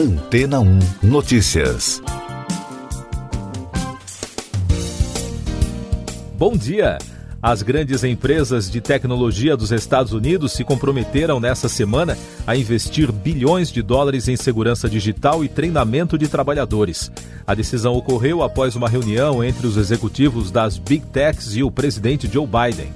Antena 1 Notícias. Bom dia! As grandes empresas de tecnologia dos Estados Unidos se comprometeram nesta semana a investir bilhões de dólares em segurança digital e treinamento de trabalhadores. A decisão ocorreu após uma reunião entre os executivos das Big Techs e o presidente Joe Biden.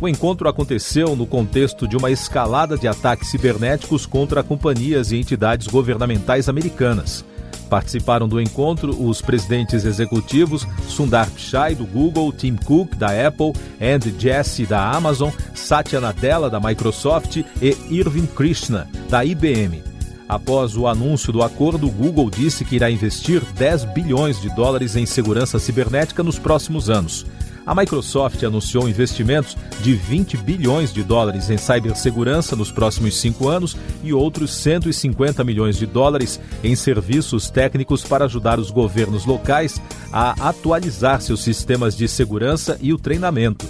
O encontro aconteceu no contexto de uma escalada de ataques cibernéticos contra companhias e entidades governamentais americanas. Participaram do encontro os presidentes executivos Sundar Pichai, do Google, Tim Cook, da Apple, Andy Jassy, da Amazon, Satya Nadella, da Microsoft e Irving Krishna, da IBM. Após o anúncio do acordo, o Google disse que irá investir 10 bilhões de dólares em segurança cibernética nos próximos anos. A Microsoft anunciou investimentos de 20 bilhões de dólares em cibersegurança nos próximos cinco anos e outros 150 milhões de dólares em serviços técnicos para ajudar os governos locais a atualizar seus sistemas de segurança e o treinamento.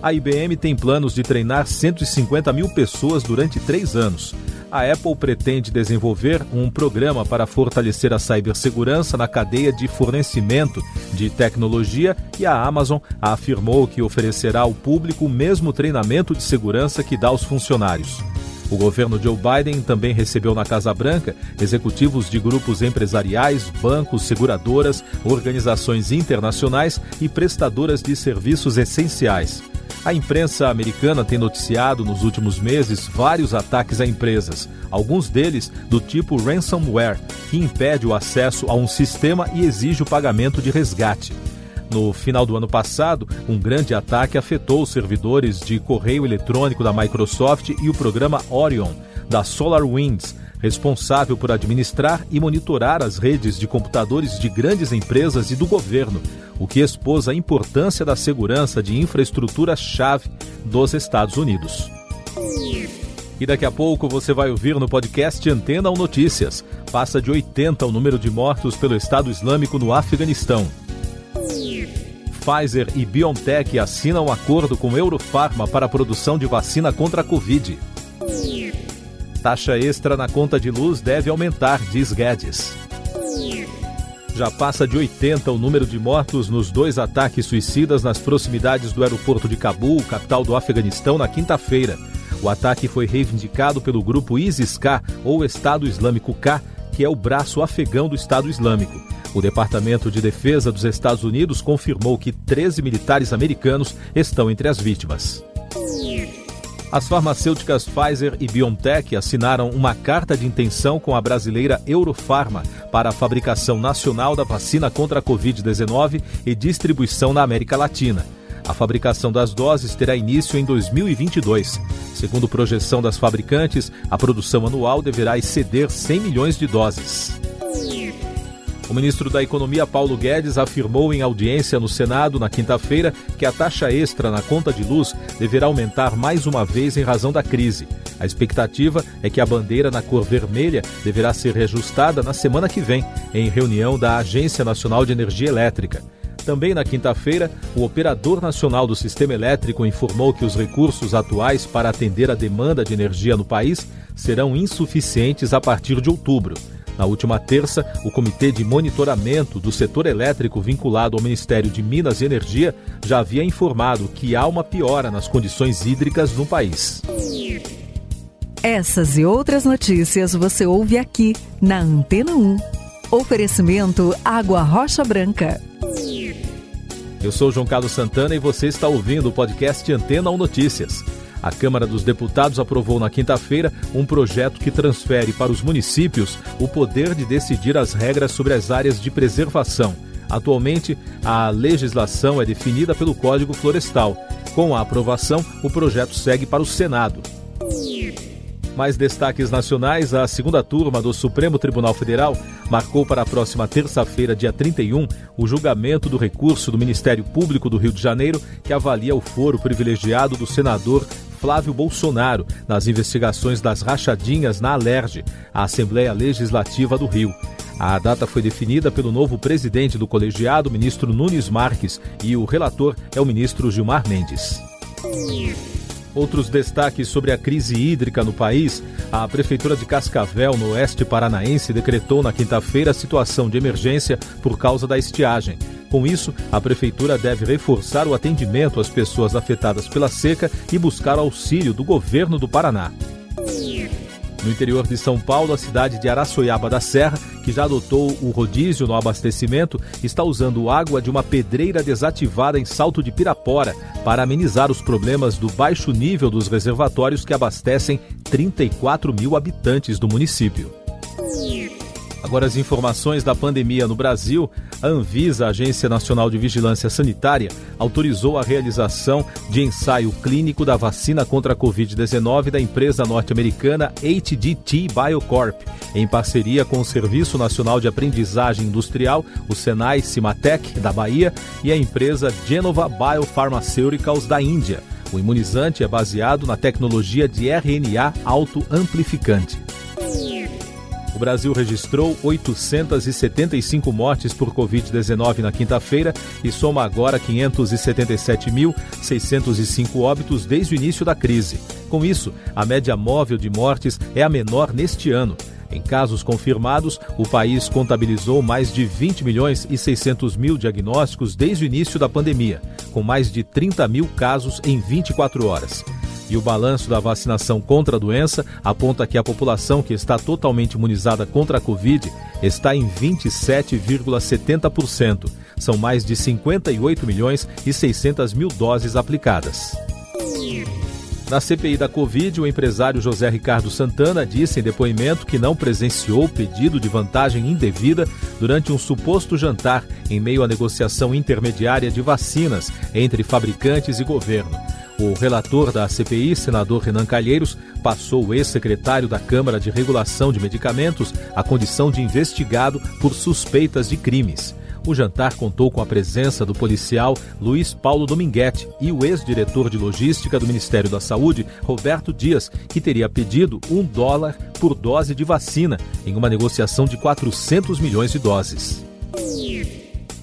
A IBM tem planos de treinar 150 mil pessoas durante três anos a Apple pretende desenvolver um programa para fortalecer a cibersegurança na cadeia de fornecimento de tecnologia e a Amazon afirmou que oferecerá ao público o mesmo treinamento de segurança que dá aos funcionários. O governo Joe Biden também recebeu na Casa Branca executivos de grupos empresariais, bancos, seguradoras, organizações internacionais e prestadoras de serviços essenciais. A imprensa americana tem noticiado nos últimos meses vários ataques a empresas, alguns deles do tipo ransomware, que impede o acesso a um sistema e exige o pagamento de resgate. No final do ano passado, um grande ataque afetou os servidores de correio eletrônico da Microsoft e o programa Orion, da SolarWinds, responsável por administrar e monitorar as redes de computadores de grandes empresas e do governo, o que expôs a importância da segurança de infraestrutura-chave dos Estados Unidos. E daqui a pouco você vai ouvir no podcast Antena ou Notícias. Passa de 80 o número de mortos pelo Estado Islâmico no Afeganistão. Pfizer e BioNTech assinam um acordo com Eurofarma para a produção de vacina contra a Covid. Taxa extra na conta de luz deve aumentar, diz Guedes. Já passa de 80 o número de mortos nos dois ataques suicidas nas proximidades do aeroporto de Cabul, capital do Afeganistão, na quinta-feira. O ataque foi reivindicado pelo grupo ISIS-K, ou Estado Islâmico K, que é o braço afegão do Estado Islâmico. O Departamento de Defesa dos Estados Unidos confirmou que 13 militares americanos estão entre as vítimas. As farmacêuticas Pfizer e BioNTech assinaram uma carta de intenção com a brasileira Eurofarma para a fabricação nacional da vacina contra a Covid-19 e distribuição na América Latina. A fabricação das doses terá início em 2022. Segundo projeção das fabricantes, a produção anual deverá exceder 100 milhões de doses. O ministro da Economia, Paulo Guedes, afirmou em audiência no Senado na quinta-feira que a taxa extra na conta de luz deverá aumentar mais uma vez em razão da crise. A expectativa é que a bandeira na cor vermelha deverá ser reajustada na semana que vem, em reunião da Agência Nacional de Energia Elétrica. Também na quinta-feira, o Operador Nacional do Sistema Elétrico informou que os recursos atuais para atender a demanda de energia no país serão insuficientes a partir de outubro. Na última terça, o Comitê de Monitoramento do Setor Elétrico vinculado ao Ministério de Minas e Energia já havia informado que há uma piora nas condições hídricas no país. Essas e outras notícias você ouve aqui na Antena 1. Oferecimento Água Rocha Branca. Eu sou João Carlos Santana e você está ouvindo o podcast Antena 1 Notícias. A Câmara dos Deputados aprovou na quinta-feira um projeto que transfere para os municípios o poder de decidir as regras sobre as áreas de preservação. Atualmente, a legislação é definida pelo Código Florestal. Com a aprovação, o projeto segue para o Senado. Mais destaques nacionais: a segunda turma do Supremo Tribunal Federal marcou para a próxima terça-feira, dia 31, o julgamento do recurso do Ministério Público do Rio de Janeiro, que avalia o foro privilegiado do senador Flávio Bolsonaro nas investigações das rachadinhas na Alerj, a Assembleia Legislativa do Rio. A data foi definida pelo novo presidente do colegiado, ministro Nunes Marques, e o relator é o ministro Gilmar Mendes. Outros destaques sobre a crise hídrica no país: a Prefeitura de Cascavel, no oeste paranaense, decretou na quinta-feira a situação de emergência por causa da estiagem. Com isso, a Prefeitura deve reforçar o atendimento às pessoas afetadas pela seca e buscar auxílio do governo do Paraná. No interior de São Paulo, a cidade de Araçoiaba da Serra, que já adotou o rodízio no abastecimento, está usando água de uma pedreira desativada em Salto de Pirapora para amenizar os problemas do baixo nível dos reservatórios que abastecem 34 mil habitantes do município. Agora, as informações da pandemia no Brasil. A Anvisa, Agência Nacional de Vigilância Sanitária, autorizou a realização de ensaio clínico da vacina contra a Covid-19 da empresa norte-americana HDT Biocorp, em parceria com o Serviço Nacional de Aprendizagem Industrial, o Senai Cimatec, da Bahia, e a empresa Genova Biopharmaceuticals, da Índia. O imunizante é baseado na tecnologia de RNA autoamplificante. Brasil registrou 875 mortes por Covid-19 na quinta-feira e soma agora 577.605 óbitos desde o início da crise. Com isso, a média móvel de mortes é a menor neste ano. Em casos confirmados, o país contabilizou mais de 20 milhões e 600 mil diagnósticos desde o início da pandemia, com mais de 30 mil casos em 24 horas. E o balanço da vacinação contra a doença aponta que a população que está totalmente imunizada contra a Covid está em 27,70%. São mais de 58 milhões e 600 mil doses aplicadas. Na CPI da Covid, o empresário José Ricardo Santana disse em depoimento que não presenciou pedido de vantagem indevida durante um suposto jantar em meio à negociação intermediária de vacinas entre fabricantes e governo. O relator da CPI, senador Renan Calheiros, passou o ex-secretário da Câmara de Regulação de Medicamentos à condição de investigado por suspeitas de crimes. O jantar contou com a presença do policial Luiz Paulo Dominguete e o ex-diretor de logística do Ministério da Saúde, Roberto Dias, que teria pedido um dólar por dose de vacina em uma negociação de 400 milhões de doses.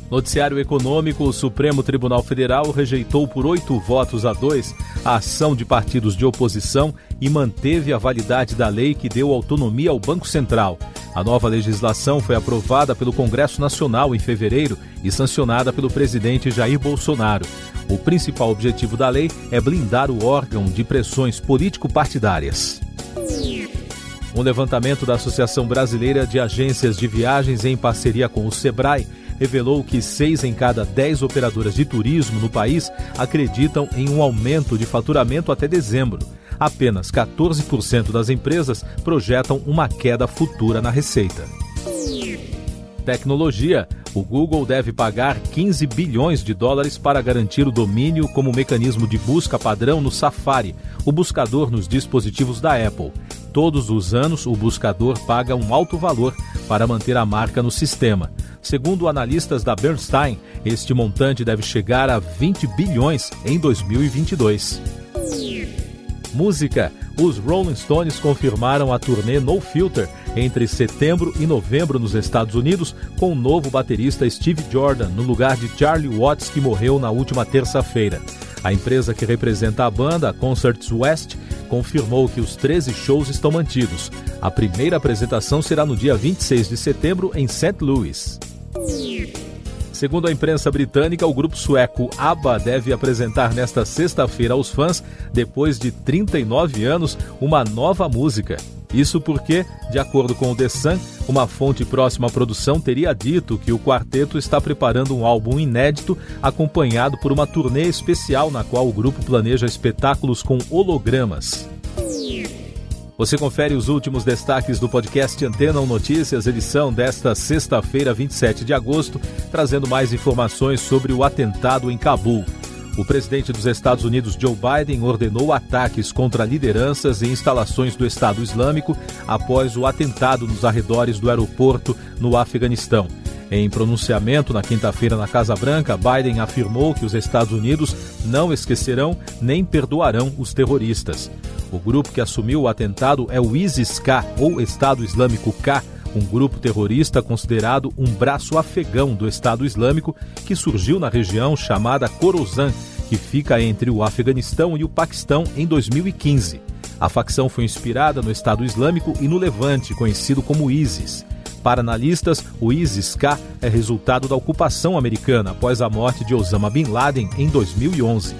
Noticiário Econômico: o Supremo Tribunal Federal rejeitou por oito votos a dois a ação de partidos de oposição e manteve a validade da lei que deu autonomia ao Banco Central. A nova legislação foi aprovada pelo Congresso Nacional em fevereiro e sancionada pelo presidente Jair Bolsonaro. O principal objetivo da lei é blindar o órgão de pressões político-partidárias. Um levantamento da Associação Brasileira de Agências de Viagens, em parceria com o SEBRAE, revelou que seis em cada dez operadoras de turismo no país acreditam em um aumento de faturamento até dezembro. Apenas 14% das empresas projetam uma queda futura na receita. Tecnologia. O Google deve pagar 15 bilhões de dólares para garantir o domínio como mecanismo de busca padrão no Safari, o buscador nos dispositivos da Apple. Todos os anos, o buscador paga um alto valor para manter a marca no sistema. Segundo analistas da Bernstein, este montante deve chegar a 20 bilhões em 2022. Música: Os Rolling Stones confirmaram a turnê No Filter entre setembro e novembro nos Estados Unidos, com o novo baterista Steve Jordan no lugar de Charlie Watts, que morreu na última terça-feira. A empresa que representa a banda, Concerts West, confirmou que os 13 shows estão mantidos. A primeira apresentação será no dia 26 de setembro em St. Louis. Segundo a imprensa britânica, o grupo sueco ABBA deve apresentar nesta sexta-feira aos fãs, depois de 39 anos, uma nova música. Isso porque, de acordo com o The Sun, uma fonte próxima à produção teria dito que o quarteto está preparando um álbum inédito acompanhado por uma turnê especial na qual o grupo planeja espetáculos com hologramas. Você confere os últimos destaques do podcast Antena 1 Notícias, edição desta sexta-feira, 27 de agosto, trazendo mais informações sobre o atentado em Cabul. O presidente dos Estados Unidos, Joe Biden, ordenou ataques contra lideranças e instalações do Estado Islâmico após o atentado nos arredores do aeroporto no Afeganistão. Em pronunciamento na quinta-feira na Casa Branca, Biden afirmou que os Estados Unidos não esquecerão nem perdoarão os terroristas. O grupo que assumiu o atentado é o ISIS-K, ou Estado Islâmico K, um grupo terrorista considerado um braço afegão do Estado Islâmico que surgiu na região chamada Khorasan, que fica entre o Afeganistão e o Paquistão em 2015. A facção foi inspirada no Estado Islâmico e no Levante, conhecido como ISIS. Para analistas, o ISIS-K é resultado da ocupação americana após a morte de Osama Bin Laden em 2011.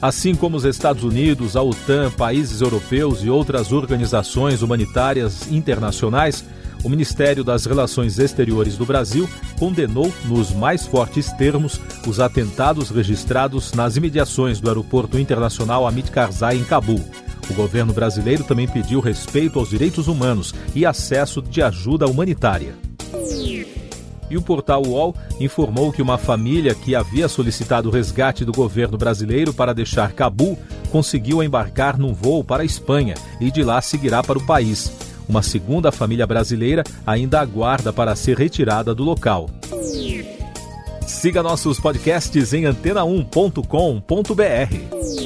Assim como os Estados Unidos, a OTAN, países europeus e outras organizações humanitárias internacionais, o Ministério das Relações Exteriores do Brasil condenou, nos mais fortes termos, os atentados registrados nas imediações do Aeroporto Internacional Hamid Karzai, em Cabul. O governo brasileiro também pediu respeito aos direitos humanos e acesso de ajuda humanitária. E o portal UOL informou que uma família que havia solicitado o resgate do governo brasileiro para deixar Cabul conseguiu embarcar num voo para a Espanha e de lá seguirá para o país. Uma segunda família brasileira ainda aguarda para ser retirada do local. Siga nossos podcasts em antena1.com.br.